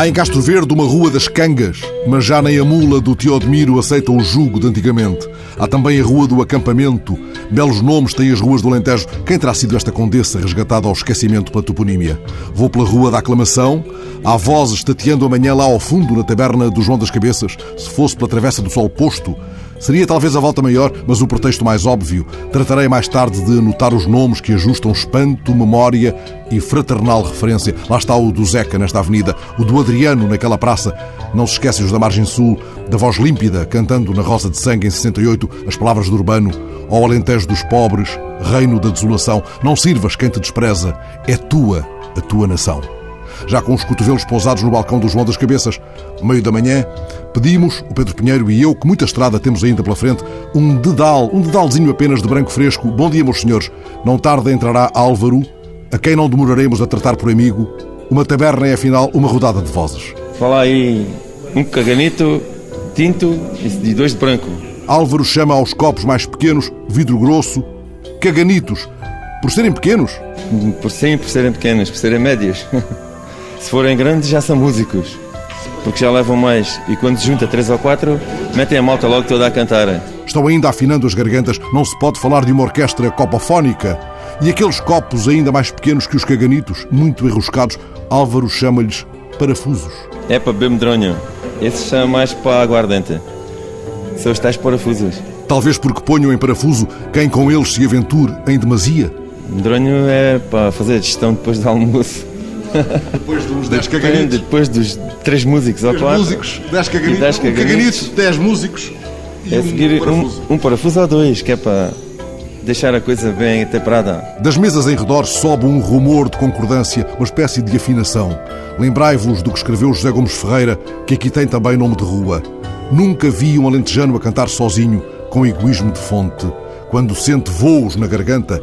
Há em Castro Verde uma rua das Cangas, mas já nem a mula do Teodemiro aceita o jugo de antigamente. Há também a Rua do Acampamento. Belos nomes têm as ruas do Alentejo. Quem terá sido esta condessa resgatada ao esquecimento pela toponímia? Vou pela Rua da Aclamação. Há vozes tateando amanhã lá ao fundo, na taberna do João das Cabeças. Se fosse pela Travessa do Sol Posto, Seria talvez a volta maior, mas o pretexto mais óbvio. Tratarei mais tarde de anotar os nomes que ajustam espanto, memória e fraternal referência. Lá está o do Zeca nesta avenida, o do Adriano naquela praça. Não se esquece os da margem sul, da voz límpida, cantando na Rosa de Sangue em 68 as palavras do Urbano, ao Alentejo dos pobres, reino da desolação. Não sirvas quem te despreza, é tua a tua nação já com os cotovelos pousados no balcão do João das Cabeças. Meio da manhã, pedimos, o Pedro Pinheiro e eu, que muita estrada temos ainda pela frente, um dedal, um dedalzinho apenas de branco fresco. Bom dia, meus senhores. Não tarde entrará Álvaro, a quem não demoraremos a tratar por amigo. Uma taberna é, afinal, uma rodada de vozes. Fala aí um caganito tinto e dois de branco. Álvaro chama aos copos mais pequenos, vidro grosso, caganitos. Por serem pequenos? Por sim, por serem pequenos, por serem médios. Se forem grandes, já são músicos, porque já levam mais. E quando se junta três ou quatro, metem a malta logo toda a cantar. Estão ainda afinando as gargantas, não se pode falar de uma orquestra copofónica. E aqueles copos ainda mais pequenos que os caganitos, muito enroscados, Álvaro chama-lhes parafusos. É para beber medronho. Esses são mais para a aguardente. São os tais parafusos. Talvez porque ponham em parafuso quem com eles se aventure em demasia. Medronho é para fazer a gestão depois do almoço. Depois dos 10 caganitos. Depois dos 3 músicos ou 4. músicos, 10 caganitos. 10 caganitos. 10 músicos. E é seguir um parafuso. Um, um parafuso ou dois, que é para deixar a coisa bem temperada. Das mesas em redor sobe um rumor de concordância, uma espécie de afinação. Lembrai-vos do que escreveu José Gomes Ferreira, que aqui tem também nome de rua. Nunca vi um alentejano a cantar sozinho, com egoísmo de fonte quando sente voos na garganta,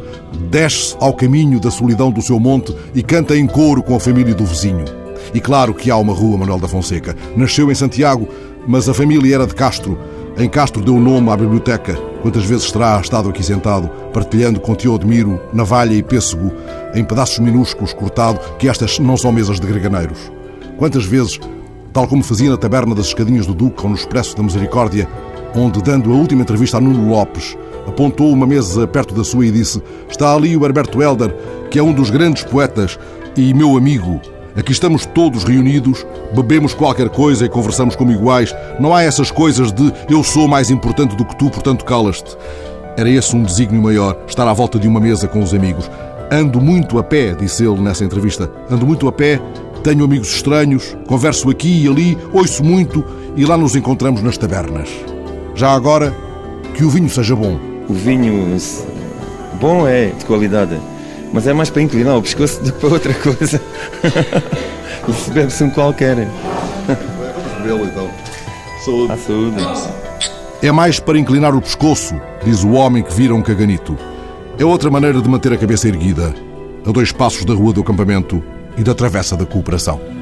desce ao caminho da solidão do seu monte e canta em coro com a família do vizinho. E claro que há uma rua Manuel da Fonseca. Nasceu em Santiago, mas a família era de Castro. Em Castro deu nome à biblioteca. Quantas vezes terá estado aqui sentado, partilhando com Teodemiro, navalha e pêssego, em pedaços minúsculos cortado, que estas não são mesas de greganeiros. Quantas vezes, tal como fazia na taberna das Escadinhas do Duque ou no Expresso da Misericórdia, onde, dando a última entrevista a Nuno Lopes, apontou uma mesa perto da sua e disse: Está ali o Herberto Helder, que é um dos grandes poetas e meu amigo. Aqui estamos todos reunidos, bebemos qualquer coisa e conversamos como iguais. Não há essas coisas de eu sou mais importante do que tu, portanto calas-te. Era esse um desígnio maior, estar à volta de uma mesa com os amigos. Ando muito a pé, disse ele nessa entrevista. Ando muito a pé, tenho amigos estranhos, converso aqui e ali, ouço muito e lá nos encontramos nas tabernas. Já agora, que o vinho seja bom o vinho bom é de qualidade, mas é mais para inclinar o pescoço do que para outra coisa. Se bebe-se um qualquer. Então. Saúde. À saúde. É mais para inclinar o pescoço, diz o homem que vira um caganito. É outra maneira de manter a cabeça erguida, a dois passos da rua do acampamento e da travessa da cooperação.